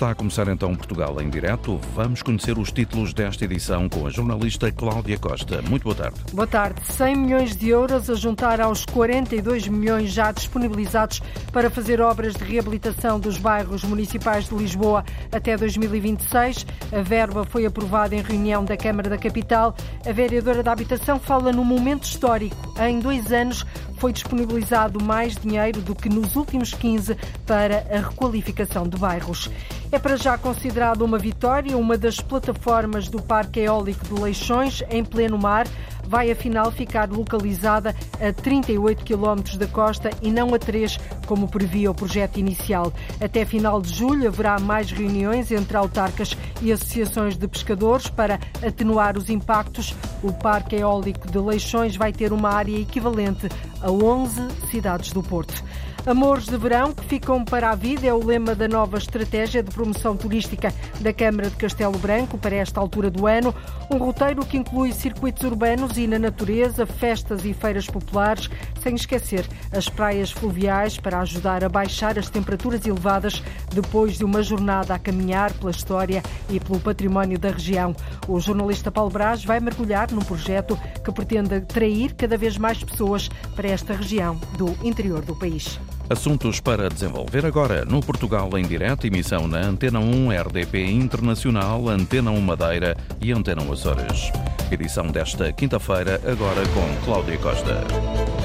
Está a começar então Portugal em direto. Vamos conhecer os títulos desta edição com a jornalista Cláudia Costa. Muito boa tarde. Boa tarde. 100 milhões de euros a juntar aos 42 milhões já disponibilizados para fazer obras de reabilitação dos bairros municipais de Lisboa até 2026. A verba foi aprovada em reunião da Câmara da Capital. A vereadora da Habitação fala num momento histórico. Em dois anos foi disponibilizado mais dinheiro do que nos últimos 15 para a requalificação de bairros. É para já considerado uma vitória uma das plataformas do Parque Eólico de Leixões, em pleno mar, vai afinal ficar localizada a 38 km da costa e não a 3, como previa o projeto inicial. Até final de julho haverá mais reuniões entre autarcas e associações de pescadores para atenuar os impactos. O Parque Eólico de Leixões vai ter uma área equivalente a 11 cidades do Porto. Amores de verão que ficam para a vida é o lema da nova estratégia de promoção turística da Câmara de Castelo Branco para esta altura do ano. Um roteiro que inclui circuitos urbanos e na natureza, festas e feiras populares, sem esquecer as praias fluviais para ajudar a baixar as temperaturas elevadas depois de uma jornada a caminhar pela história e pelo património da região. O jornalista Paulo Brás vai mergulhar num projeto que pretende atrair cada vez mais pessoas para esta região do interior do país. Assuntos para desenvolver agora no Portugal em direto, emissão na Antena 1 RDP Internacional, Antena 1 Madeira e Antena 1 Açores. Edição desta quinta-feira, agora com Cláudia Costa.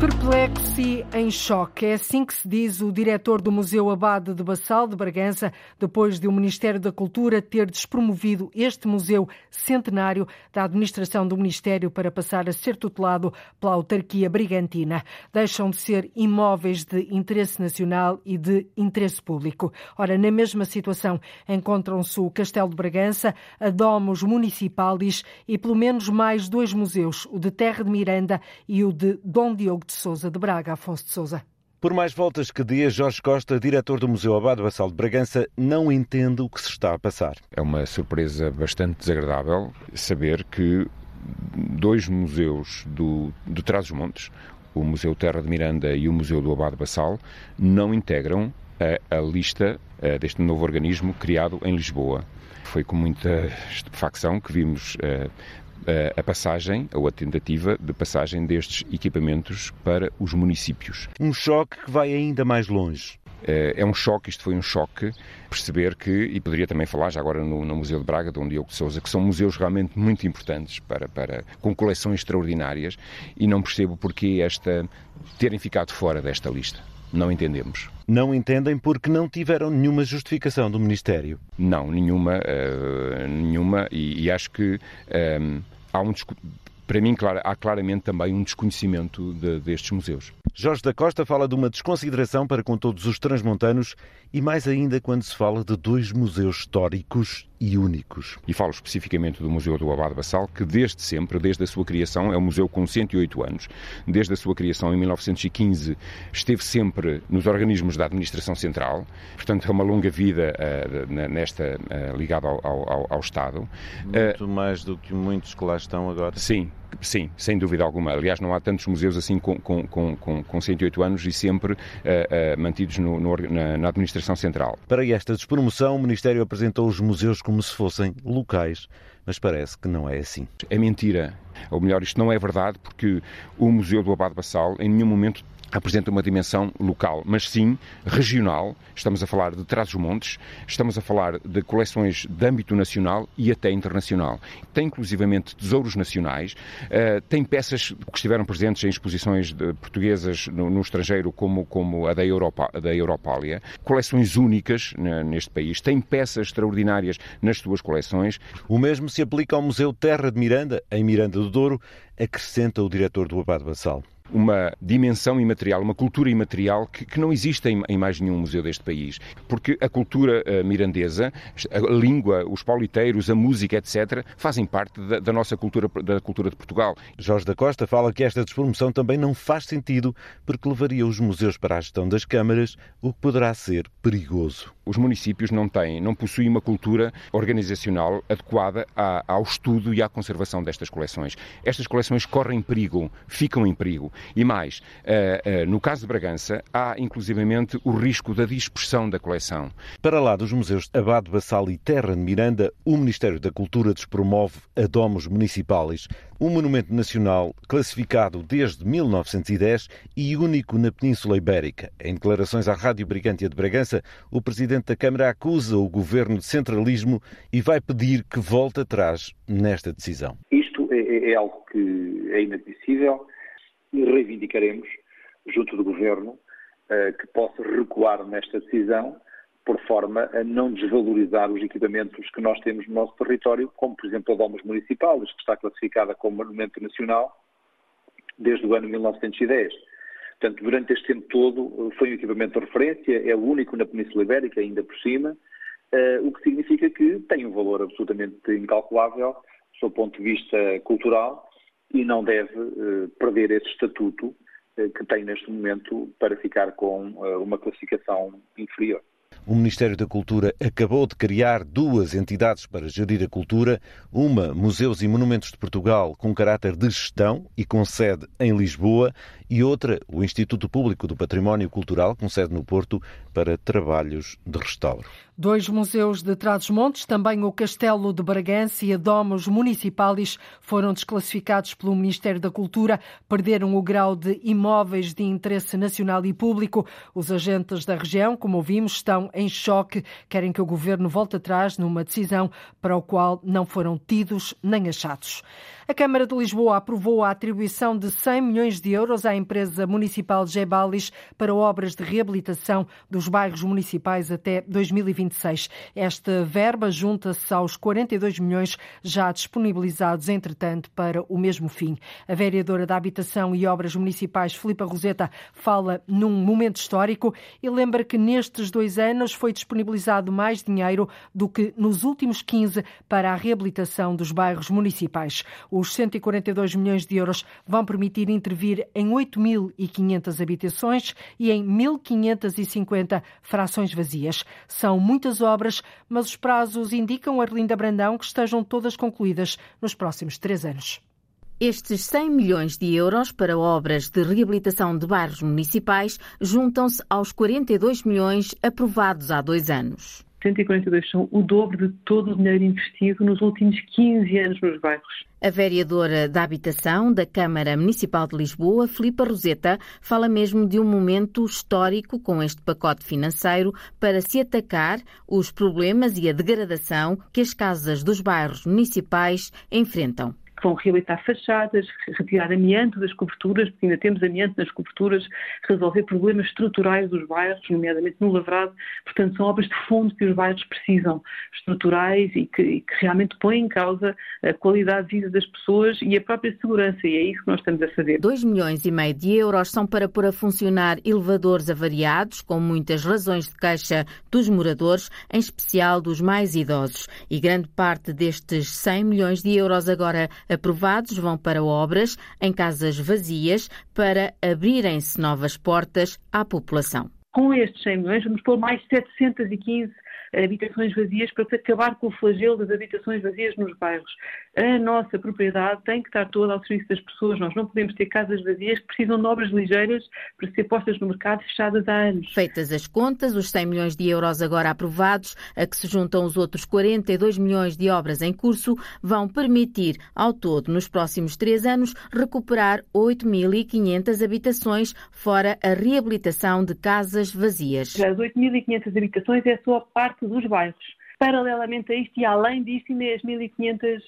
Perplexo e em choque. É assim que se diz o diretor do Museu Abade de Bassal de Bragança, depois de o Ministério da Cultura ter despromovido este museu centenário da administração do Ministério para passar a ser tutelado pela autarquia brigantina. Deixam de ser imóveis de interesse nacional e de interesse público. Ora, na mesma situação encontram-se o Castelo de Bragança, a Domus Municipalis e pelo menos mais dois museus, o de Terra de Miranda e o de Dom Diogo de Souza de Braga, Afonso de Souza. Por mais voltas que dê, Jorge Costa, diretor do Museu Abado Bassal de Bragança, não entende o que se está a passar. É uma surpresa bastante desagradável saber que dois museus do, do Trás-os-Montes, o Museu Terra de Miranda e o Museu do Abado Bassal, não integram a, a lista a, deste novo organismo criado em Lisboa. Foi com muita estupefacção que vimos a passagem, ou a tentativa de passagem destes equipamentos para os municípios. Um choque que vai ainda mais longe. É um choque, isto foi um choque, perceber que, e poderia também falar já agora no, no Museu de Braga, Dom Diogo de Souza, que são museus realmente muito importantes, para, para, com coleções extraordinárias, e não percebo porque esta terem ficado fora desta lista. Não entendemos. Não entendem porque não tiveram nenhuma justificação do Ministério? Não, nenhuma, uh, nenhuma, e, e, acho que um, há um para mim, há claramente também um desconhecimento de, destes museus. Jorge da Costa fala de uma desconsideração para com todos os transmontanos e mais ainda quando se fala de dois museus históricos e únicos. E falo especificamente do Museu do Abade Bassal, que desde sempre, desde a sua criação, é um museu com 108 anos. Desde a sua criação em 1915, esteve sempre nos organismos da administração central, portanto é uma longa vida uh, nesta uh, ligada ao, ao, ao, Estado. Muito uh, mais do que muitos que lá estão agora. Sim, Sim, sem dúvida alguma. Aliás, não há tantos museus assim com, com, com, com 108 anos e sempre uh, uh, mantidos no, no, na, na, administração central. Para esta despromoção, o Ministério apresentou os museus como se fossem locais, mas parece que não é assim. É mentira. Ou melhor, isto não é verdade, porque o Museu do Abade Bassal em nenhum momento apresenta uma dimensão local, mas sim regional. Estamos a falar de Trás-os-Montes, estamos a falar de coleções de âmbito nacional e até internacional. Tem inclusivamente tesouros nacionais, uh, tem peças que estiveram presentes em exposições portuguesas no, estrangeiro, como, como a da, Europa, da Europália, coleções únicas neste país, tem peças extraordinárias nas suas coleções. O mesmo se aplica ao Museu Terra de Miranda, em Miranda do Douro, acrescenta o diretor do Abado Bassal uma dimensão imaterial, uma cultura imaterial que, que não existe em, em, mais nenhum museu deste país. Porque a cultura uh, mirandesa, a língua, os pauliteiros, a música, etc., fazem parte da, da, nossa cultura, da cultura de Portugal. Jorge da Costa fala que esta despromoção também não faz sentido porque levaria os museus para a gestão das câmaras, o que poderá ser perigoso. Os municípios não têm, não possuem uma cultura organizacional adequada à, ao estudo e à conservação destas coleções. Estas coleções correm perigo, ficam em perigo E mais, no caso de Bragança, há inclusivamente o risco da dispersão da coleção. Para lá dos museus Abade Bassal e Terra de Miranda, o Ministério da Cultura despromove a Domos Municipais, um monumento nacional classificado desde 1910 e único na Península Ibérica. Em declarações à Rádio Brigantia de Bragança, o Presidente da Câmara acusa o Governo de centralismo e vai pedir que volte atrás nesta decisão. Isto é, é, é algo que é inadmissível e reivindicaremos, junto do Governo, eh, que possa recuar nesta decisão por forma a não desvalorizar os equipamentos que nós temos no nosso território, como por exemplo a Domus Municipais, que está classificada como Monumento Nacional desde o ano 1910. Portanto, durante este tempo todo foi um equipamento de referência, é o único na Península Ibérica, ainda por cima, uh, o que significa que tem um valor absolutamente incalculável do seu ponto de vista cultural e não deve uh, perder esse estatuto uh, que tem neste momento para ficar com uma classificação inferior. O Ministério da Cultura acabou de criar duas entidades para gerir a cultura, uma Museus e Monumentos de Portugal com caráter de gestão e com sede em Lisboa e outra o Instituto Público do Património Cultural com sede no Porto para trabalhos de restauro. Dois museus de Trás-os-Montes, também o Castelo de Bragança e a Domus Municipalis, foram desclassificados pelo Ministério da Cultura, perderam o grau de imóveis de interesse nacional e público. Os agentes da região, como ouvimos, estão em choque, querem que o governo volte atrás numa decisão para o qual não foram tidos nem achados. A Câmara de Lisboa aprovou a atribuição de 100 milhões de euros à empresa municipal Gebalis para obras de reabilitação dos bairros municipais até 2026. Esta verba junta-se aos 42 milhões já disponibilizados, entretanto, para o mesmo fim. A vereadora da Habitação e Obras Municipais, Filipa Roseta, fala num momento histórico e lembra que nestes dois anos foi disponibilizado mais dinheiro do que nos últimos 15 para a reabilitação dos bairros municipais. O os 142 milhões de euros vão permitir intervir em 8.500 habitações e em 1.550 frações vazias. São muitas obras, mas os prazos indicam, Arlinda Brandão, que estejam todas concluídas nos próximos três anos. Estes 100 milhões de euros para obras de reabilitação de bairros municipais juntam-se aos 42 milhões aprovados há dois anos. 142 são o dobro de todo o dinheiro investido nos últimos 15 anos nos bairros. A vereadora da Habitação da Câmara Municipal de Lisboa, Filipa Roseta, fala mesmo de um momento histórico com este pacote financeiro para se atacar os problemas e a degradação que as casas dos bairros municipais enfrentam que vão reabilitar fachadas, retirar amianto das coberturas, porque ainda temos amianto nas coberturas, resolver problemas estruturais dos bairros, nomeadamente no lavrado. Portanto, são obras de fundo que os bairros precisam, estruturais e que, e que realmente põem em causa a qualidade de vida das pessoas e a própria segurança, e é isso que nós estamos a fazer. 2 milhões e meio de euros são para pôr a funcionar elevadores avariados, com muitas razões de queixa dos moradores, em especial dos mais idosos. E grande parte destes 100 milhões de euros agora aprovados vão para obras em casas vazias para abrirem-se novas portas à população. Com estes 100 milhões, vamos pôr mais 715 habitações vazias para acabar com o flagelo das habitações vazias nos bairros. A nossa propriedade tem que estar toda ao serviço das pessoas. Nós não podemos ter casas vazias que precisam de obras ligeiras para ser postas no mercado fechadas há anos. Feitas as contas, os 100 milhões de euros agora aprovados, a que se juntam os outros 42 milhões de obras em curso, vão permitir, ao todo, nos próximos três anos, recuperar 8.500 habitações, fora a reabilitação de casas vazias. As 8.500 habitações é só a parte dos bairros. Paralelamente a isto e além disto, ainda é as 1.500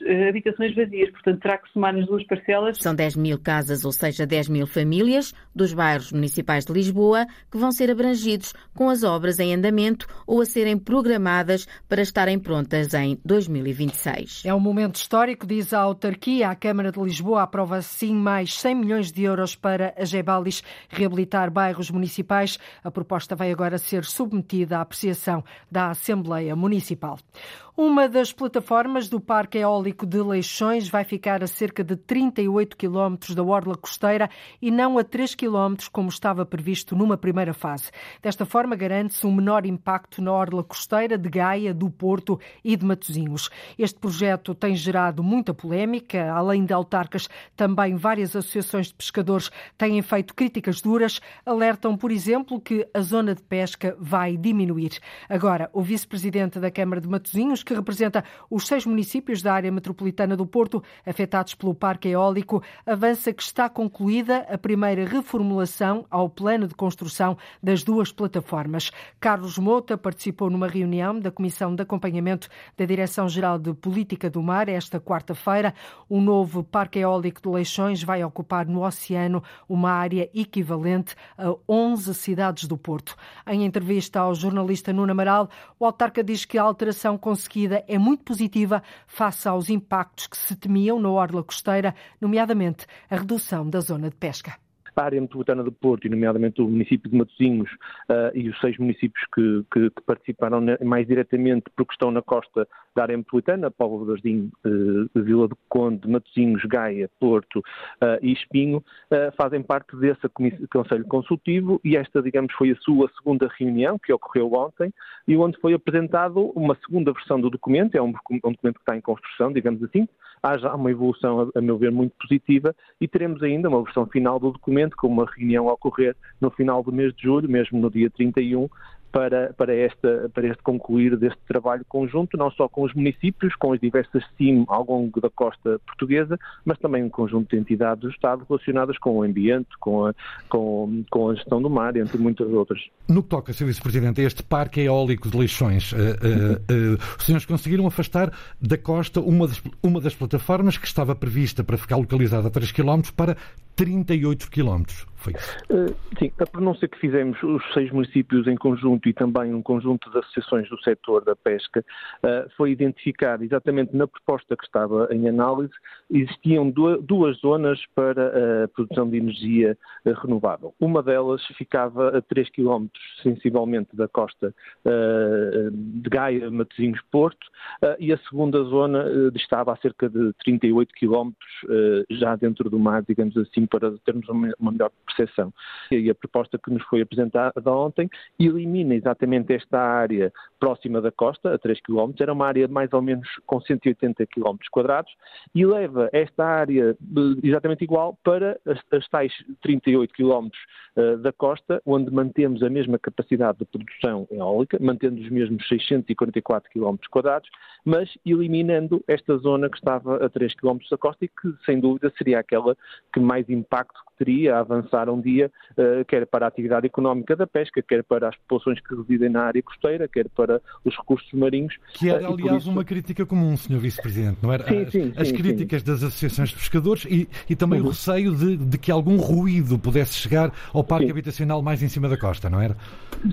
uh, habitações vazias. Portanto, terá que somar as duas parcelas. São 10 mil casas, ou seja, 10 mil famílias dos bairros municipais de Lisboa que vão ser abrangidos com as obras em andamento ou a serem programadas para estarem prontas em 2026. É um momento histórico, diz a autarquia. A Câmara de Lisboa aprova assim mais 100 milhões de euros para a Gebalis reabilitar bairros municipais. A proposta vai agora ser submetida à apreciação da Assembleia Municipal. municipal. Uma das plataformas do Parque Eólico de Leixões vai ficar a cerca de 38 quilómetros da orla costeira e não a 3 quilómetros como estava previsto numa primeira fase. Desta forma, garante-se um menor impacto na orla costeira de Gaia, do Porto e de Matosinhos. Este projeto tem gerado muita polémica, além de autarcas, também várias associações de pescadores têm feito críticas duras, alertam, por exemplo, que a zona de pesca vai diminuir. Agora, o vice-presidente da Câmara de Matosinhos que representa os seis municípios da área metropolitana do Porto afetados pelo parque eólico, avança que está concluída a primeira reformulação ao plano de construção das duas plataformas. Carlos Mota participou numa reunião da Comissão de Acompanhamento da Direção-Geral de Política do Mar esta quarta-feira. O novo parque eólico de Leixões vai ocupar no oceano uma área equivalente a 11 cidades do Porto. Em entrevista ao jornalista Nuno Amaral, o autarca diz que a alteração conseguiu é muito positiva face aos impactos que se temiam na orla costeira, nomeadamente a redução da zona de pesca a área metropolitana do Porto, e nomeadamente o município de Matosinhos uh, e os seis municípios que, que, que, participaram mais diretamente porque estão na costa da área metropolitana, Póvoa de Ardim, uh, Vila do Conde, Matosinhos, Gaia, Porto uh, e Espinho, fazem parte desse Conselho Consultivo e esta, digamos, foi a sua segunda reunião, que ocorreu ontem, e onde foi apresentado uma segunda versão do documento, é um, um documento que está em construção, digamos assim, há já uma evolução, a, a meu ver, muito positiva e teremos ainda uma versão final do documento com uma reunião a ocorrer no final do mês de julho, mesmo no dia 31, para, para, esta, para este concluir deste trabalho conjunto, não só com os municípios, com as diversas CIM ao longo da costa portuguesa, mas também um conjunto de entidades do Estado relacionadas com o ambiente, com a, com, com a gestão do mar, entre muitas outras. No que toca, Sr. Vice-Presidente, este parque eólico de Leixões, uh, uh, uh, os senhores conseguiram afastar da costa uma das, uma das plataformas que estava prevista para ficar localizada a 3 km para 38 km. Foi isso? Uh, sim, a pronúncia que fizemos os seis municípios em conjunto e também um conjunto de associações do setor da pesca uh, foi identificar exatamente na proposta que estava em análise existiam duas zonas para a produção de energia uh, renovável. Uma delas ficava a 3 km sensivelmente da costa de Gaia, Matosinhos, Porto e a segunda zona estava a cerca de 38 km já dentro do mar, digamos assim, para termos uma melhor percepção. E a proposta que nos foi apresentada ontem elimina exatamente esta área próxima da costa, a 3 km, era uma área mais ou menos com 180 km quadrados, e leva esta área eh, exatamente igual para as, as tais 38 km uh, da costa, onde mantemos a mesma capacidade de produção eólica, mantendo os mesmos 644 km quadrados, mas eliminando esta zona que estava a 3 km da costa e que, sem dúvida, seria aquela que mais impacto teria a avançar um dia, uh, quer para a atividade económica da pesca, quer para as populações que residem na área costeira, quer para os recursos marinhos. Que era, uh, aliás, isso... uma crítica comum, Sr. Vice-Presidente, não era? Sim, sim, as sim, críticas sim. das associações de pescadores e, e também uhum. o receio de, de, que algum ruído pudesse chegar ao parque habitacional mais em cima da costa, não era?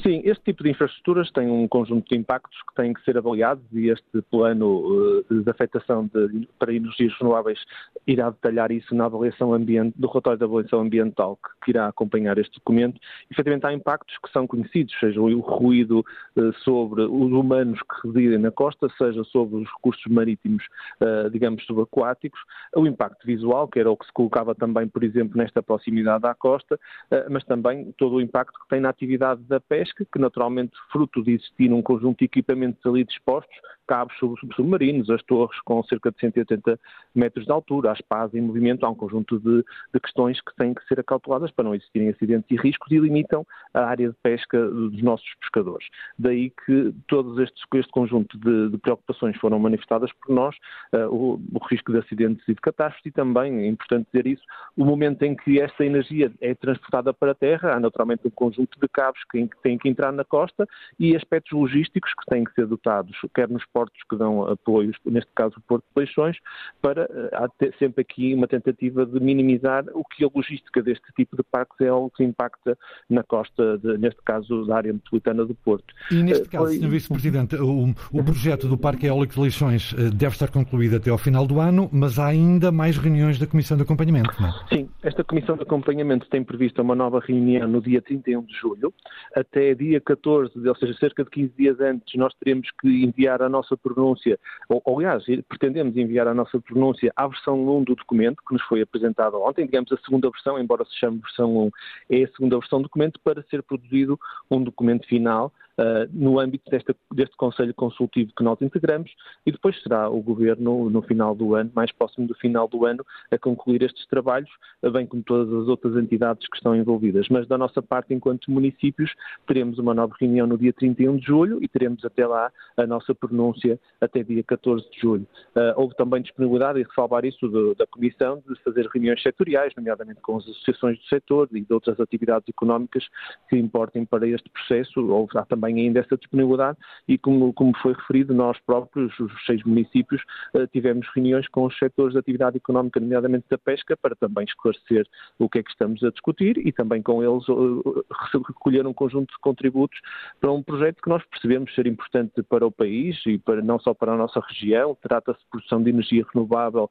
Sim, este tipo de infraestruturas tem um conjunto de impactos que têm que ser avaliados e este plano uh, de afetação de, para energias renováveis irá detalhar isso na avaliação ambiente, do relatório da avaliação ambiental que, que, irá acompanhar este documento, efetivamente há impactos que são conhecidos, seja o ruído uh, sobre os humanos que residem na costa, seja sobre os recursos marítimos, uh, digamos, subaquáticos, o impacto visual, que era o que se colocava também, por exemplo, nesta proximidade à costa, uh, mas também todo o impacto que tem na atividade da pesca, que naturalmente, fruto de existir um conjunto de equipamentos ali dispostos, cabos submarinos, as torres com cerca de 180 metros de altura, as pás em movimento, há um conjunto de, de questões que têm que ser acauteladas para não existirem acidentes e riscos e limitam a área de pesca dos nossos pescadores. Daí que todos estes, este conjunto de, de preocupações foram manifestadas por nós, uh, o, o, risco de acidentes e de catástrofes e também, é importante dizer isso, o momento em que essa energia é transportada para a terra, há naturalmente um conjunto de cabos que têm que entrar na costa e aspectos logísticos que têm que ser dotados, quer nos portos que dão apoios, neste caso o Porto de Peixões, para eh, há sempre aqui uma tentativa de minimizar o que a logística deste tipo de parques é algo que impacta na costa, de, neste caso, da área metropolitana do Porto. E neste eh, caso, Foi... Sr. Vice-Presidente, o, o, projeto do Parque Eólico de Leixões eh, deve estar concluído até ao final do ano, mas há ainda mais reuniões da Comissão de Acompanhamento, não é? Sim, esta Comissão de Acompanhamento tem prevista uma nova reunião no dia 31 de julho. Até dia 14, ou seja, cerca de 15 dias antes, nós teremos que enviar a nossa nossa pronúncia, ou aliás, pretendemos enviar a nossa pronúncia à versão 1 do documento que nos foi apresentada ontem, digamos a segunda versão, embora se chame versão 1, é a segunda versão do documento para ser produzido um documento final uh, no âmbito desta, deste Conselho Consultivo que nós integramos e depois será o Governo, no final do ano, mais próximo do final do ano, a concluir estes trabalhos, bem como todas as outras entidades que estão envolvidas. Mas da nossa parte, enquanto municípios, teremos uma nova reunião no dia 31 de julho e teremos até lá a nossa pronúncia até dia 14 de julho. Uh, houve também disponibilidade, e ressalvar isso do, da Comissão, de fazer reuniões setoriais, nomeadamente com as associações do setor e de outras atividades económicas que importem para este processo. Houve há também ainda essa disponibilidade e, como, como foi referido, nós próprios, os seis municípios, uh, tivemos reuniões com os setores de atividade económica, nomeadamente da pesca, para também esclarecer o que é que estamos a discutir e também com eles uh, recolher um conjunto de contributos para um projeto que nós percebemos ser importante para o país e para, não só para a nossa região. Trata-se de produção de energia renovável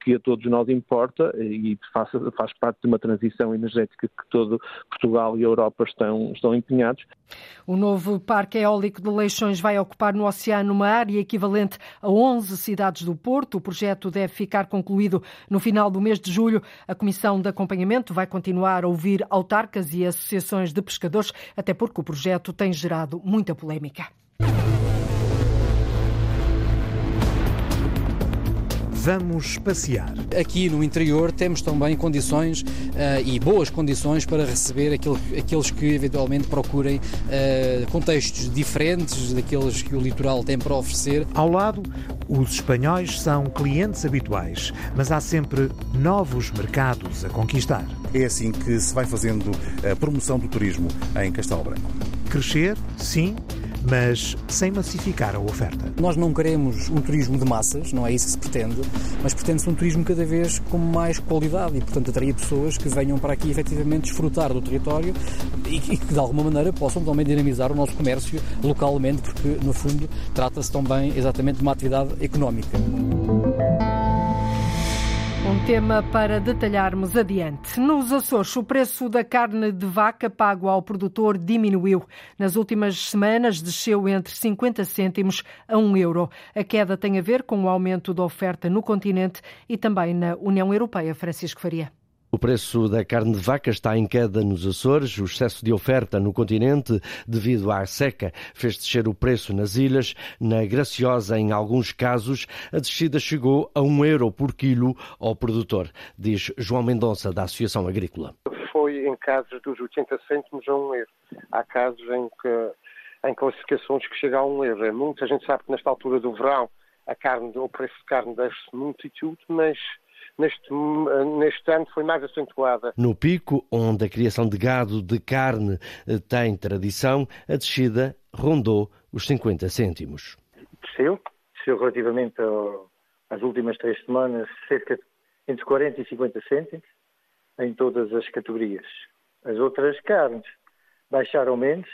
que a todos nós importa e faz, faz parte de uma transição energética que todo Portugal e a Europa estão, estão empenhados. O novo parque eólico de Leixões vai ocupar no oceano uma área equivalente a 11 cidades do Porto. O projeto deve ficar concluído no final do mês de julho. A Comissão de Acompanhamento vai continuar a ouvir autarcas e associações de pescadores, até porque o projeto tem gerado muita polémica. Vamos passear. Aqui no interior temos também condições uh, e boas condições para receber aquele, aqueles que eventualmente procurem uh, contextos diferentes daqueles que o litoral tem para oferecer. Ao lado, os espanhóis são clientes habituais, mas há sempre novos mercados a conquistar. É assim que se vai fazendo a promoção do turismo em Castelo Branco. Crescer, sim, mas sem massificar a oferta. Nós não queremos um turismo de massas, não é isso que se pretende, mas pretende-se um turismo cada vez com mais qualidade e, portanto, atrair pessoas que venham para aqui efetivamente desfrutar do território e que, de alguma maneira, possam também dinamizar o nosso comércio localmente, porque, no fundo, trata-se também exatamente de uma atividade económica. Tema para detalharmos adiante. Nos Açores, o preço da carne de vaca pago ao produtor diminuiu. Nas últimas semanas, desceu entre 50 cêntimos a 1 euro. A queda tem a ver com o aumento da oferta no continente e também na União Europeia. Francisco Faria. O preço da carne de vaca está em queda nos Açores. O excesso de oferta no continente, devido à seca, fez descer o preço nas ilhas. Na Graciosa, em alguns casos, a descida chegou a um euro por quilo ao produtor, diz João Mendonça, da Associação Agrícola. Foi em casos dos 80 cêntimos a um euro. Há casos em que em classificações que chegam a um euro. É muito, a gente sabe que nesta altura do verão a carne, o preço de carne desce muito e tudo, mas neste, neste ano foi mais acentuada. No pico, onde a criação de gado de carne eh, tem tradição, a descida rondou os 50 cêntimos. Desceu, desceu relativamente ao, às últimas três semanas, cerca de entre 40 e 50 cêntimos em todas as categorias. As outras carnes baixaram menos,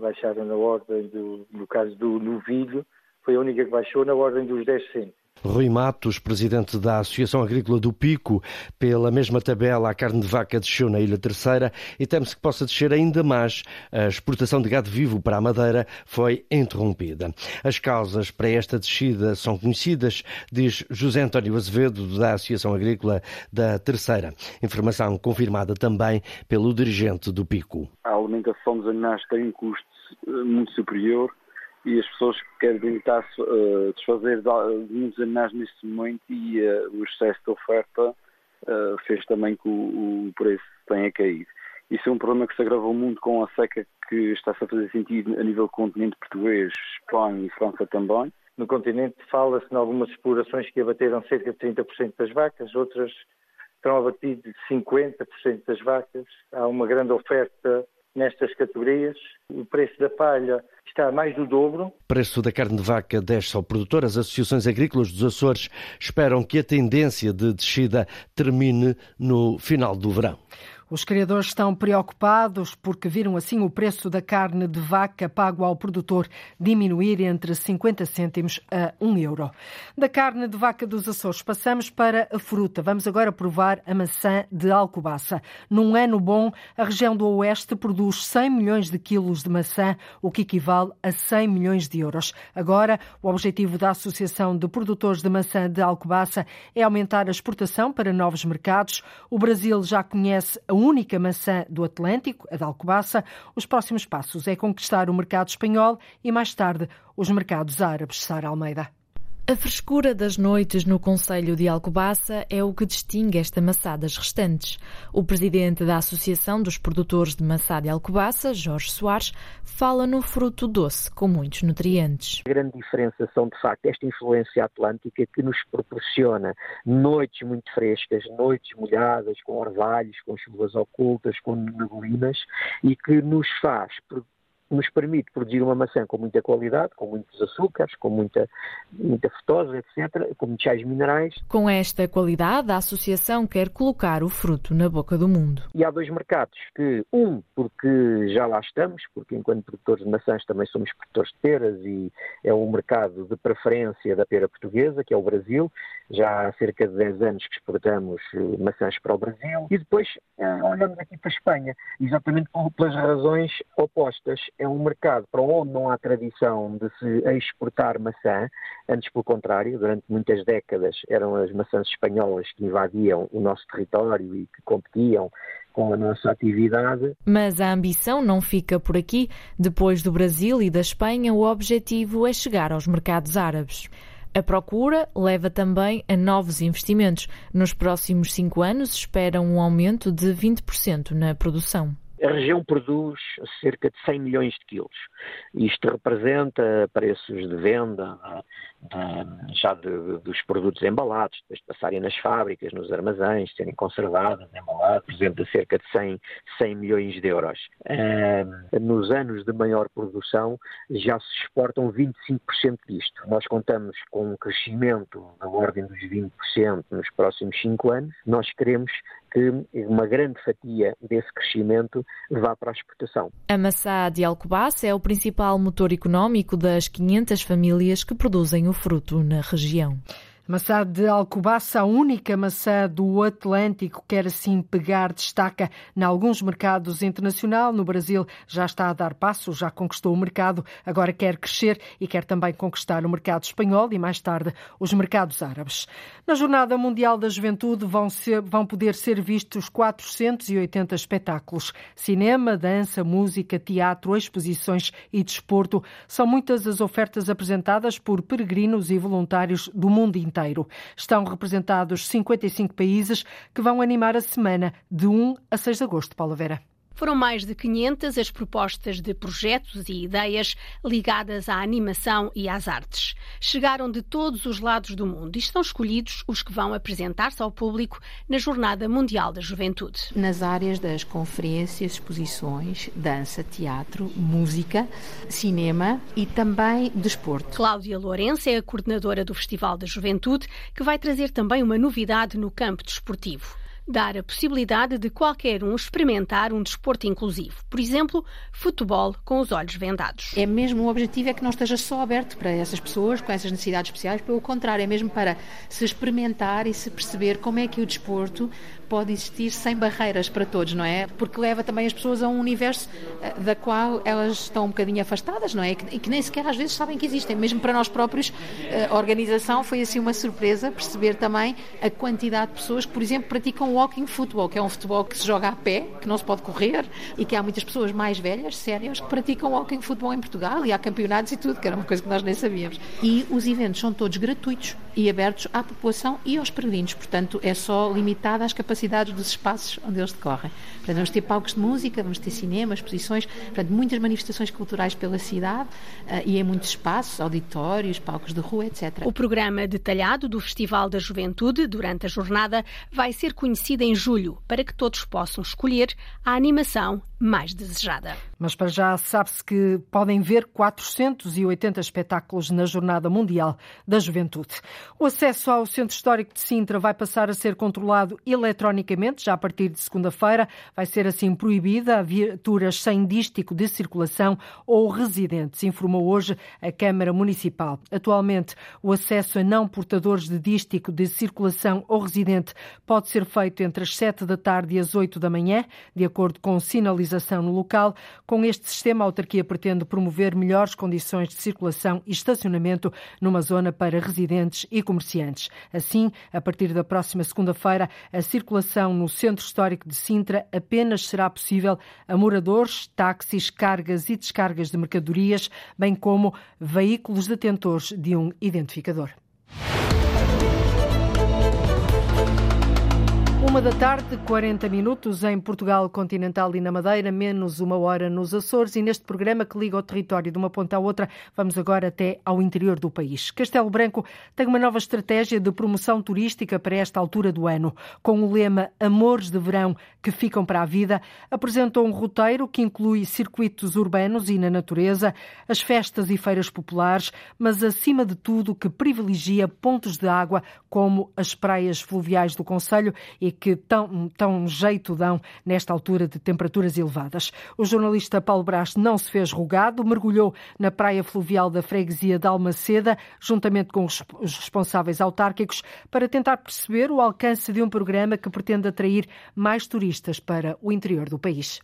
baixaram na ordem do, no caso do novilho, foi a única que baixou na ordem dos 10 cêntimos. Rui Matos, presidente da Associação Agrícola do Pico, pela mesma tabela, a carne de vaca desceu na Ilha Terceira e teme-se que possa descer ainda mais. A exportação de gado vivo para a Madeira foi interrompida. As causas para esta descida são conhecidas, diz José António Azevedo, da Associação Agrícola da Terceira. Informação confirmada também pelo dirigente do Pico. A alimentação dos animais tem um custo eh, muito superior e as pessoas querem tentar uh, desfazer de, muitos animais neste momento e uh, o excesso de oferta uh, fez também que o, o, preço tenha caído. Isso é um problema que se agravou muito com a seca que está-se a fazer sentido a nível do continente português, Espanha e França também. No continente fala-se em algumas explorações que abateram cerca de 30% das vacas, outras estão abatidas de 50% das vacas. Há uma grande oferta nestas categorias. O preço da palha está mais do dobro. O preço da carne de vaca desce ao produtor. As associações agrícolas dos Açores esperam que a tendência de descida termine no final do verão. Os criadores estão preocupados porque viram assim o preço da carne de vaca pago ao produtor diminuir entre 50 cêntimos a 1 euro. Da carne de vaca dos Açores passamos para a fruta. Vamos agora provar a maçã de Alcobaça. Num ano bom, a região do Oeste produz 100 milhões de quilos de maçã, o que equivale a 100 milhões de euros. Agora, o objetivo da Associação de Produtores de Maçã de Alcobaça é aumentar a exportação para novos mercados. O Brasil já conhece a única maçã do Atlântico, a da Alcobaça. Os próximos passos é conquistar o mercado espanhol e, mais tarde, os mercados árabes. Sara Almeida. A frescura das noites no Conselho de Alcobaça é o que distingue esta maçã das restantes. O presidente da Associação dos Produtores de Maçã de Alcobaça, Jorge Soares, fala no fruto doce com muitos nutrientes. A grande diferença são, de facto, esta influência atlântica que nos proporciona noites muito frescas, noites molhadas, com orvalhos, com chuvas ocultas, com neblinas e que nos faz nos permite produzir uma maçã com muita qualidade, com muitos açúcares, com muita, muita frutose, etc., com muitos sais minerais. Com esta qualidade, a associação quer colocar o fruto na boca do mundo. E há dois mercados que, um, porque já lá estamos, porque enquanto produtores de maçãs também somos produtores de peras e é um mercado de preferência da pera portuguesa, que é o Brasil, já há cerca de 10 anos que exportamos eh, maçãs para o Brasil. E depois eh, olhamos aqui para a Espanha, exatamente pelas razões opostas é um mercado para onde não há tradição de se exportar maçã, antes pelo contrário, durante muitas décadas eram as maçãs espanholas que invadiam o nosso território e que competiam com a nossa atividade. Mas a ambição não fica por aqui. Depois do Brasil e da Espanha, o objetivo é chegar aos mercados árabes. A procura leva também a novos investimentos. Nos próximos cinco anos, espera um aumento de 20% na produção. A região produz cerca de 100 milhões de quilos. Isto representa preços de venda já de, dos produtos embalados, depois de passarem nas fábricas, nos armazéns, serem conservados, embalados, por exemplo, de cerca de 100, 100 milhões de euros. nos anos de maior produção já se exportam 25% disto. Nós contamos com um crescimento da ordem dos 20% nos próximos 5 anos. Nós queremos que uma grande fatia desse crescimento vá para a exportação. A maçã de Alcobaça é o principal motor económico das 500 famílias que produzem o fruto na região. Maçã de Alcobaça, a única maçã do Atlântico, quer assim pegar destaca em alguns mercados internacional. No Brasil já está a dar passos, já conquistou o mercado, agora quer crescer e quer também conquistar o mercado espanhol e mais tarde os mercados árabes. Na Jornada Mundial da Juventude vão, ser, vão poder ser vistos 480 espetáculos. Cinema, dança, música, teatro, exposições e desporto. São muitas as ofertas apresentadas por peregrinos e voluntários do mundo inteiro inteiro. Estão representados 55 países que vão animar a semana de 1 a 6 de agosto. Paulo Vera. Foram mais de 500 as propostas de projetos e ideias ligadas à animação e às artes. Chegaram de todos os lados do mundo e estão escolhidos os que vão apresentar-se ao público na Jornada Mundial da Juventude. Nas áreas das conferências, exposições, dança, teatro, música, cinema e também desporto. Cláudia Lourenço é a coordenadora do Festival da Juventude, que vai trazer também uma novidade no campo desportivo dar a possibilidade de qualquer um experimentar um desporto inclusivo. Por exemplo, futebol com os olhos vendados. É mesmo o objetivo é que não esteja só aberto para essas pessoas com essas necessidades especiais, pelo contrário, é mesmo para se experimentar e se perceber como é que o desporto pode existir sem barreiras para todos, não é? Porque leva também as pessoas a um universo eh, da qual elas estão um bocadinho afastadas, não é? E que, nem sequer às vezes sabem que existem. Mesmo para nós próprios, eh, a organização foi assim uma surpresa perceber também a quantidade de pessoas que, por exemplo, praticam walking football, que é um futebol que se joga a pé, que não se pode correr e que há muitas pessoas mais velhas, sérias, que praticam walking football em Portugal e há campeonatos e tudo, que era uma coisa que nós nem sabíamos. E os eventos são todos gratuitos e abertos à população e aos peregrinos, portanto é só limitado às capacidades capacidades dos espaços onde eles decorrem. Portanto, vamos ter palcos de música, vamos ter cinema, exposições, portanto, muitas manifestações culturais pela cidade uh, e em muitos espaços, auditórios, palcos de rua, etc. O programa detalhado do Festival da Juventude durante a jornada vai ser conhecido em julho para que todos possam escolher a animação mais desejada. Mas para já sabe-se que podem ver 480 espetáculos na Jornada Mundial da Juventude. O acesso ao Centro Histórico de Sintra vai passar a ser controlado eletronicamente já a partir de segunda-feira. Vai ser assim proibida a viaturas sem dístico de circulação ou residentes, informou hoje a Câmara Municipal. Atualmente, o acesso a não portadores de dístico de circulação ou residente pode ser feito entre as 7 da tarde e as 8 da manhã, de acordo com sinalização no local. Com este sistema, a autarquia pretende promover melhores condições de circulação e estacionamento numa zona para residentes e comerciantes. Assim, a partir da próxima segunda-feira, a circulação no Centro Histórico de Sintra apenas será possível a moradores, táxis, cargas e descargas de mercadorias, bem como veículos detentores de um identificador. Uma da tarde, 40 minutos em Portugal continental e na Madeira, menos uma hora nos Açores. E neste programa que liga o território de uma ponta à outra, vamos agora até ao interior do país. Castelo Branco tem uma nova estratégia de promoção turística para esta altura do ano. Com o lema Amores de Verão que ficam para a vida, apresentou um roteiro que inclui circuitos urbanos e na natureza, as festas e feiras populares, mas acima de tudo que privilegia pontos de água como as praias fluviais do Conselho e que tão, tão jeito dão nesta altura de temperaturas elevadas. O jornalista Paulo Brás não se fez rogado, mergulhou na praia fluvial da freguesia de Almaceda, juntamente com os responsáveis autárquicos, para tentar perceber o alcance de um programa que pretende atrair mais turistas para o interior do país.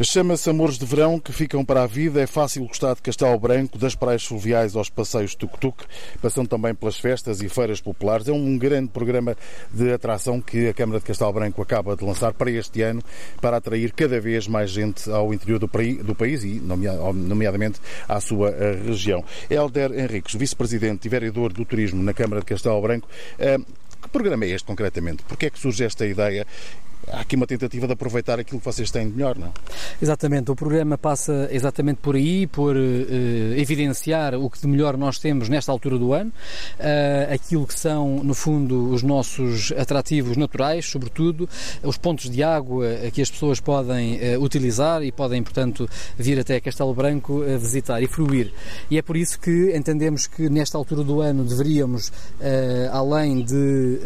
Chama-se Amores de Verão, que ficam para a vida. É fácil gostar de Castelo Branco, das praias fluviais aos passeios tuk-tuk, passando também pelas festas e feiras populares. É um grande programa de atração que a Câmara de Castelo Branco acaba de lançar para este ano, para atrair cada vez mais gente ao interior do, país e, nomeadamente, à sua eh, região. Helder Henriques, vice-presidente e vereador do turismo na Câmara de Castelo Branco. Eh, que programa é este concretamente? Porquê é que surge esta ideia há aqui uma tentativa de aproveitar aquilo que vocês têm de melhor, não? Exatamente, o programa passa exatamente por aí, por uh, evidenciar o que de melhor nós temos nesta altura do ano, uh, aquilo que são, no fundo, os nossos atrativos naturais, sobretudo, os pontos de água que as pessoas podem uh, utilizar e podem, portanto, vir até Castelo Branco visitar e fruir. E é por isso que entendemos que nesta altura do ano deveríamos, além de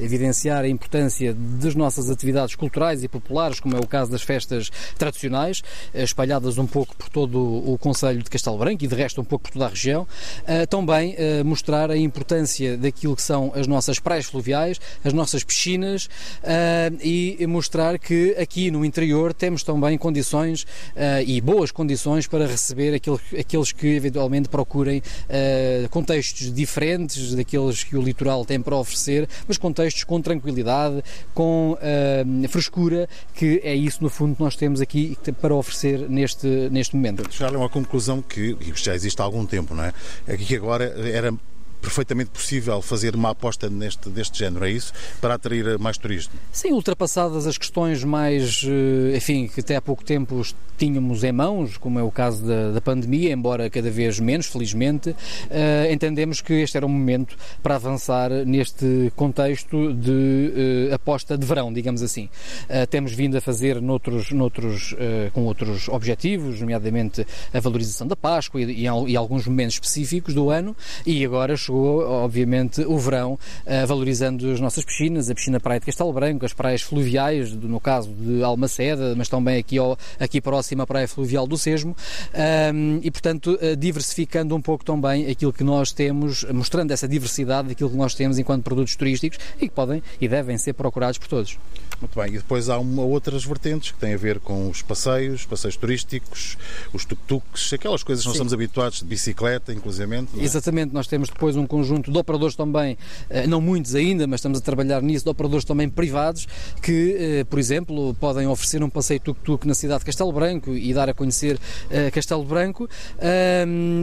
evidenciar a importância dos nossos nossas atividades culturais e populares, como é o caso das festas tradicionais, eh, espalhadas um pouco por todo o Conselho de Castelo Branco e de resto um pouco por toda a região. Eh, também eh, mostrar a importância daquilo que são as nossas praias fluviais, as nossas piscinas e mostrar que aqui no interior temos também condições e boas condições para receber aqueles que eventualmente procurem contextos diferentes daqueles que o litoral tem para oferecer, mas contextos com tranquilidade, com uh, frescura, que é isso, no fundo, que nós temos aqui para oferecer neste, neste momento. Chegaram à conclusão que, já existe há algum tempo, não é? É que agora era perfeitamente possível fazer uma aposta neste, deste género, é isso? Para atrair mais turismo? Sim, ultrapassadas as questões mais, eh, enfim, que até há pouco tempo tínhamos em mãos, como é o caso da, da pandemia, embora cada vez menos, felizmente, uh, entendemos que este era um momento para avançar neste contexto de uh, aposta de verão, digamos assim. Uh, temos vindo a fazer noutros, noutros, com outros objetivos, nomeadamente a valorização da Páscoa e, e, e alguns momentos específicos do ano, e agora chegou, obviamente, o verão, uh, valorizando as nossas piscinas, a piscina Praia de Castelo Branco, as praias fluviais, no caso de Almaceda, mas também aqui, ao, aqui próxima a Praia Fluvial do Sesmo, e, portanto, uh, diversificando um pouco também aquilo que nós temos, mostrando essa diversidade daquilo que nós temos enquanto produtos turísticos e que podem e devem ser procurados por todos. Muito bem, e depois há uma, outras vertentes que têm a ver com os passeios, passeios turísticos, os tuk-tuks, aquelas coisas que nós estamos habituados, de bicicleta, inclusive. É? Exatamente, nós temos depois um conjunto de operadores também, eh, não muitos ainda, mas estamos a trabalhar nisso, de operadores também privados, que, eh, por exemplo, podem oferecer um passeio tuk-tuk na cidade de Castelo Branco e dar a conhecer eh, Castelo Branco,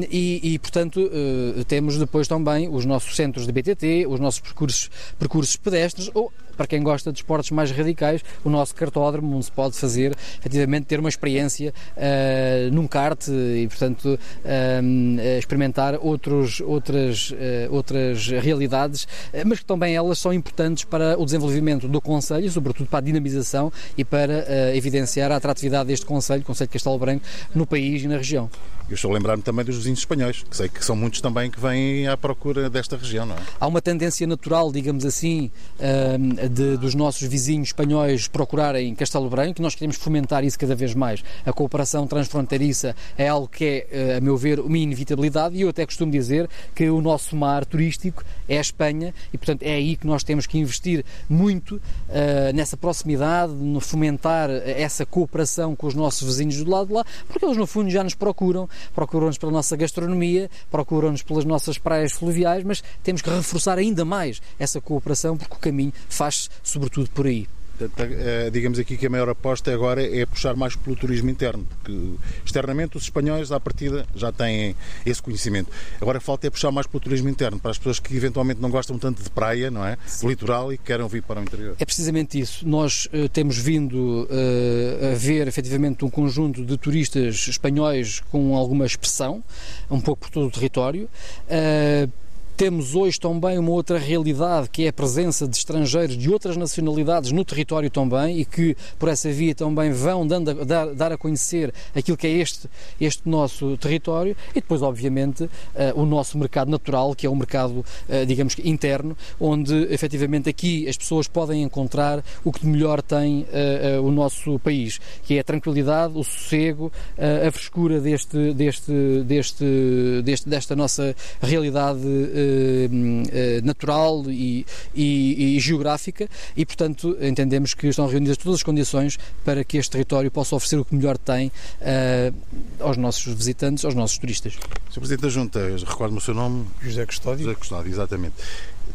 e, e portanto, temos depois também os nossos centros de BTT, os nossos percursos, percursos pedestres, ou para quem gosta de esportes mais radicais, o nosso cartódromo, onde se pode fazer, efetivamente, ter uma experiência uh, num kart e, portanto, uh, experimentar outros, outras, uh, outras realidades, mas que também elas são importantes para o desenvolvimento do Conselho, sobretudo para a dinamização e para evidenciar a atratividade deste Conselho, Conselho de Castelo Branco, no país e na região. Eu estou a lembrar-me também dos vizinhos espanhóis, que sei que são muitos também que vêm à procura desta região, não é? Há uma tendência natural, digamos assim, de, dos nossos vizinhos espanhóis procurarem Castelo Branco nós queremos fomentar isso cada vez mais. A cooperação transfronteiriça é algo que é, eh, a meu ver, uma inevitabilidade e eu até costumo dizer que o nosso mar turístico é a Espanha e, portanto, é aí que nós temos que investir muito uh, nessa proximidade, no fomentar essa cooperação com os nossos vizinhos do lado de lá, porque eles, no fundo, já nos procuram procuram-nos pela nossa gastronomia, procuram-nos pelas nossas praias fluviais, mas temos que reforçar ainda mais essa cooperação porque o caminho faz-se sobretudo por aí. Eh, digamos aqui que a maior aposta agora é puxar mais pelo turismo interno, porque externamente os espanhóis, à partida, já têm esse conhecimento. Agora falta é puxar mais pelo turismo interno, para as pessoas que eventualmente não gostam tanto de praia, não é? Sim. Litoral e querem vir para o interior. É precisamente isso. Nós uh, temos vindo uh, a ver efetivamente um conjunto de turistas espanhóis com alguma expressão, um pouco por todo o território. Uh, temos hoje também uma outra realidade que é a presença de estrangeiros de outras nacionalidades no território também e que por essa via também vão dando a, dar, dar, a conhecer aquilo que é este, este nosso território. E depois obviamente uh, o nosso mercado natural que é o mercado uh, digamos que interno onde efetivamente aqui as pessoas podem encontrar o que de melhor tem uh, o nosso país que é a tranquilidade, o sossego, a frescura deste, deste, deste, deste, desta nossa realidade natural e, e, e, geográfica e, portanto, entendemos que estão reunidas todas as condições para que este território possa oferecer o que melhor tem uh, aos nossos visitantes, aos nossos turistas. Sr. Presidente da Junta, recordo-me o seu nome? José Custódio. José Custódio, exatamente.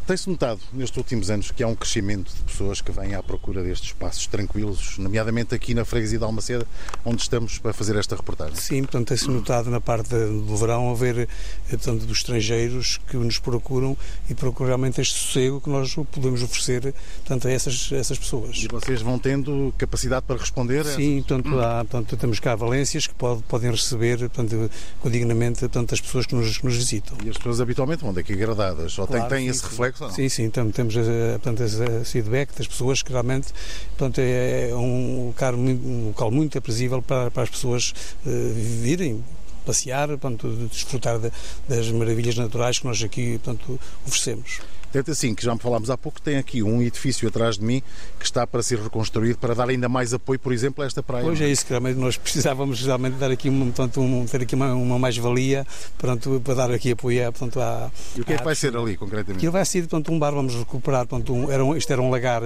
Tem-se notado nestes últimos anos que há um crescimento de pessoas que vêm à procura destes espaços tranquilos, nomeadamente aqui na freguesia de Almaceda, onde estamos para fazer esta reportagem? Sim, portanto, tem-se notado na parte do verão haver portanto, dos estrangeiros que nos procuram e procuram realmente este sossego que nós podemos oferecer portanto, a essas, a essas pessoas. E vocês vão tendo capacidade para responder? Sim, portanto, há, portanto temos cá valências que pode, podem receber portanto, dignamente portanto, as pessoas que nos, que nos visitam. E as pessoas habitualmente vão daqui agradadas? Ou claro, têm, têm esse reflexo? Ou não? Sim, sim, então, temos eh, portanto, esse feedback das pessoas que realmente portanto, é, é um local, um local muito aprazível para, para as pessoas uh, virem passear, portanto, desfrutar de, das maravilhas naturais que nós aqui portanto, oferecemos. Tanto assim que já me falámos há pouco, tem aqui um edifício atrás de mim que está para ser reconstruído para dar ainda mais apoio, por exemplo, a esta praia. Pois é isso que realmente nós precisávamos realmente dar aqui, portanto, um, ter aqui uma, uma mais-valia portanto, para dar aqui apoio portanto, à. E o que é que vai ser ali, concretamente? Aquilo vai ser portanto, um bar, vamos recuperar, portanto, um, era um, isto era um lagar,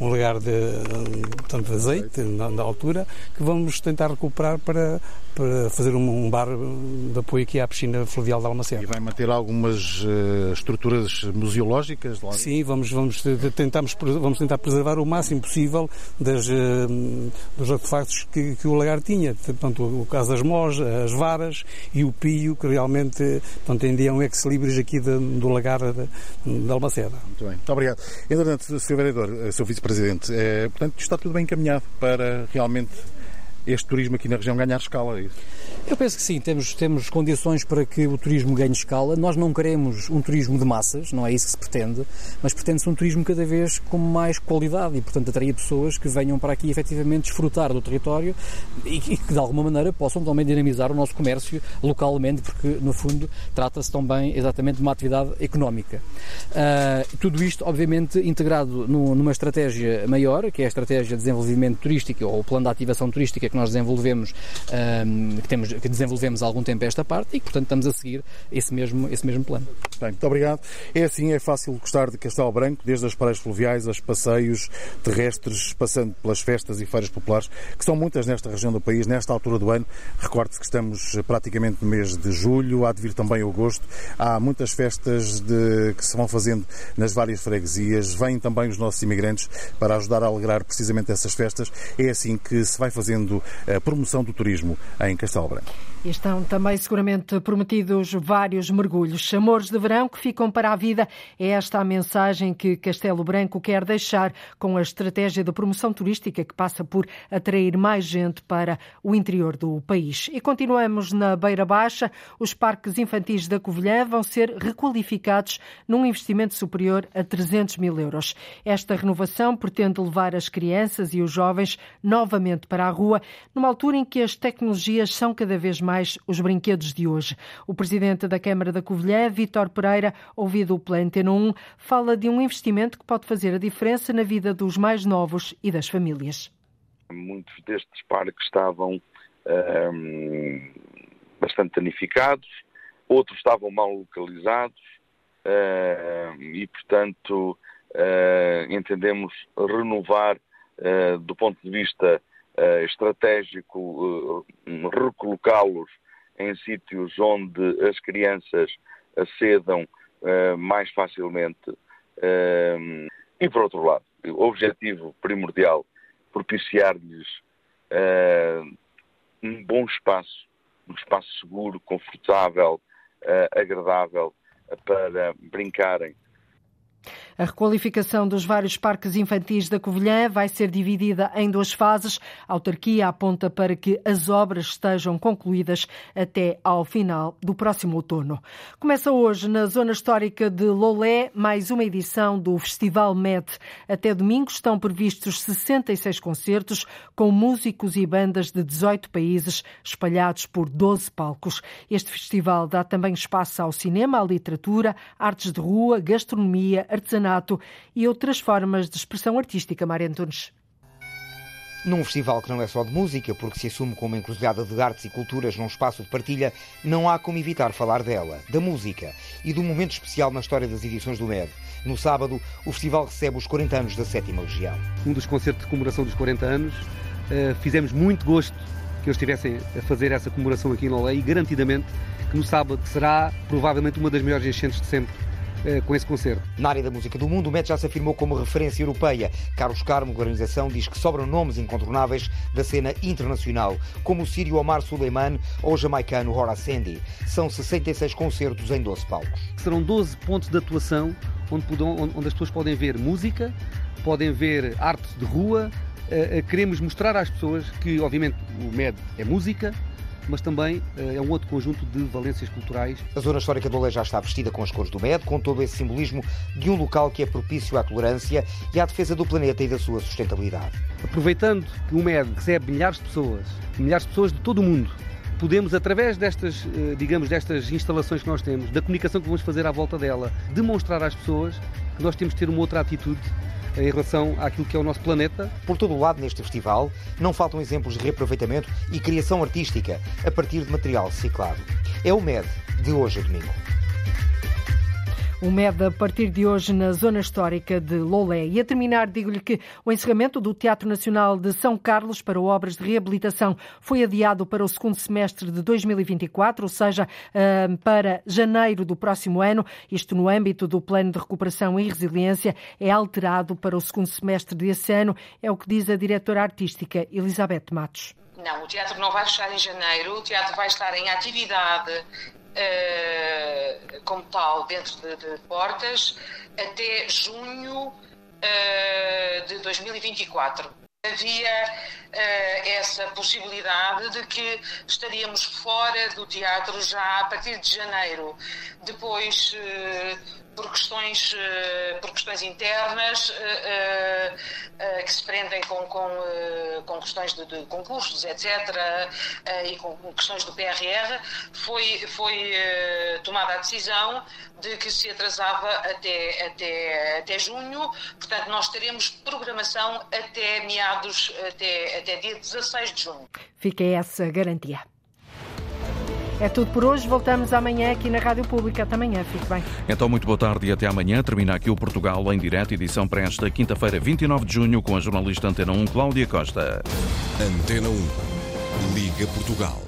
um lagar de, portanto, de azeite, na, na altura, que vamos tentar recuperar para, para fazer um, bar de apoio aqui à piscina fluvial de Almacena. E vai manter algumas uh, estruturas museológicas? Lá? Sim, vamos, vamos, tentamos, vamos tentar preservar o máximo possível das, eh, dos artefactos que, que o lagar tinha. Portanto, o caso das mós, as varas e o pio, que realmente portanto, ainda um ex-libris aqui de, do lagar de, de Almaceda. Muito bem, muito obrigado. Entretanto, Sr. Vereador, eh, Sr. Vice-Presidente, é, portanto, está tudo bem encaminhado para realmente este turismo aqui na região ganhar escala, é isso? Eu penso que sim, temos, temos condições para que o turismo ganhe escala. Nós não queremos um turismo de massas, não é isso que se pretende, mas pretende-se um turismo cada vez com mais qualidade e, portanto, atrair pessoas que venham para aqui efetivamente desfrutar do território e, que, de alguma maneira, possam também dinamizar o nosso comércio localmente, porque, no fundo, trata-se também exatamente de uma atividade económica. Uh, tudo isto, obviamente, integrado no, numa estratégia maior, que é a estratégia de desenvolvimento turístico ou o plano de ativação turística que nós desenvolvemos, uh, que temos que desenvolvemos há algum tempo esta parte e, portanto, estamos a seguir esse mesmo, esse mesmo plano. Bem, muito obrigado. É assim, é fácil gostar de Castelo Branco, desde as praias fluviais, aos passeios terrestres, passando pelas festas e feiras populares, que são muitas nesta região do país, nesta altura do ano. Recorde-se que estamos praticamente no mês de julho, há de vir também agosto. Há muitas festas de, que se vão fazendo nas várias freguesias. Vêm também os nossos imigrantes para ajudar a alegrar precisamente essas festas. É assim que se vai fazendo promoção do turismo em Castelo Branco. Estão também seguramente prometidos vários mergulhos. Amores de verão que ficam para a vida. É esta a mensagem que Castelo Branco quer deixar com a estratégia de promoção turística que passa por atrair mais gente para o interior do país. E continuamos na Beira Baixa. Os parques infantis da Covilhã vão ser requalificados num investimento superior a 300 mil euros. Esta renovação pretende levar as crianças e os jovens novamente para a rua, numa altura em que as tecnologias são cada vez mais mais os brinquedos de hoje. O presidente da Câmara da Covilhã, Vítor Pereira, ouvido pela Antena 1, fala de um investimento que pode fazer a diferença na vida dos mais novos e das famílias. Muitos destes parques estavam um, bastante danificados, outros estavam mal localizados uh, e, portanto, uh, entendemos renovar uh, do ponto de vista uh, estratégico uh, recolocá-los em sítios onde as crianças acedam uh, mais facilmente. e, por outro lado, o objetivo primordial, propiciar-lhes um bom espaço, um espaço seguro, confortável, agradável para brincarem a requalificação dos vários parques infantis da Covilhã vai ser dividida em duas fases. A autarquia aponta para que as obras estejam concluídas até ao final do próximo outono. Começa hoje na zona histórica de Lolé mais uma edição do Festival MED. Até domingo estão previstos 66 concertos com músicos e bandas de 18 países espalhados por 12 palcos. Este festival dá também espaço ao cinema, à literatura, artes de rua, gastronomia, artesanato e outras formas de expressão artística, Mária Antunes. Num festival que não é só de música, porque se assume como encruzilhada de artes e culturas num espaço de partilha, não há como evitar falar dela, da música e do momento especial na história das edições do MED. No sábado, o festival recebe os 40 anos da Sétima Legião. Um dos concertos de comemoração dos 40 anos, uh, fizemos muito gosto que eles estivessem a fazer essa comemoração aqui em Lolé e garantidamente que no sábado será provavelmente uma das maiores enchentes de sempre eh, com esse concerto. Na área da música do mundo, o MET já se afirmou como referência europeia. Carlos Carmo, da organização, diz que sobram nomes incontornáveis da cena internacional, como o sírio Omar Suleiman ou o jamaicano Horace Andy. São 66 concertos em 12 palcos. Serão 12 pontos de atuação onde, onde as pessoas podem ver música, podem ver arte de rua. Eh, eh, queremos mostrar às pessoas que, obviamente, o MED é música, mas também eh, é um outro conjunto de valências culturais. A zona histórica do Olé já está vestida com as cores do MED, com todo esse simbolismo de um local que é propício à tolerância e à defesa do planeta e da sua sustentabilidade. Aproveitando que o MED recebe milhares de pessoas, milhares de pessoas de todo o mundo, podemos, através destas, eh, digamos, destas instalações que nós temos, da comunicação que vamos fazer à volta dela, demonstrar às pessoas que nós temos de ter uma outra atitude em relação àquilo que é o nosso planeta. Por todo o lado neste festival não faltam exemplos de reaproveitamento e criação artística a partir de material reciclado. É o MED, de hoje a domingo. O MED a partir de hoje na zona histórica de Lolé. E a terminar, digo-lhe que o encerramento do Teatro Nacional de São Carlos para obras de reabilitação foi adiado para o segundo semestre de 2024, ou seja, para janeiro do próximo ano. Isto no âmbito do Plano de Recuperação e Resiliência é alterado para o segundo semestre desse ano, é o que diz a diretora artística Elizabeth Matos. Não, o teatro não vai fechar em janeiro, o teatro vai estar em atividade uh, como tal dentro de, de, portas até junho uh, de 2024. Havia uh, essa possibilidade de que estaríamos fora do teatro já a partir de janeiro. Depois por questões, eh, por questões internas eh, eh, que se prendem com, com, com questões de, de, concursos, etc., e com questões do PRR, foi, foi tomada a decisão de que se atrasava até, até, até junho, portanto, nós teremos programação até meados, até, até dia 16 de junho. Fica essa garantia. É tudo por hoje. Voltamos amanhã aqui na Rádio Pública. Até amanhã. Fique bem. Então, muito boa tarde e até amanhã. Termina aqui o Portugal em direto, edição para esta quinta-feira, 29 de junho, com a jornalista Antena 1, Cláudia Costa. Antena 1. Liga Portugal.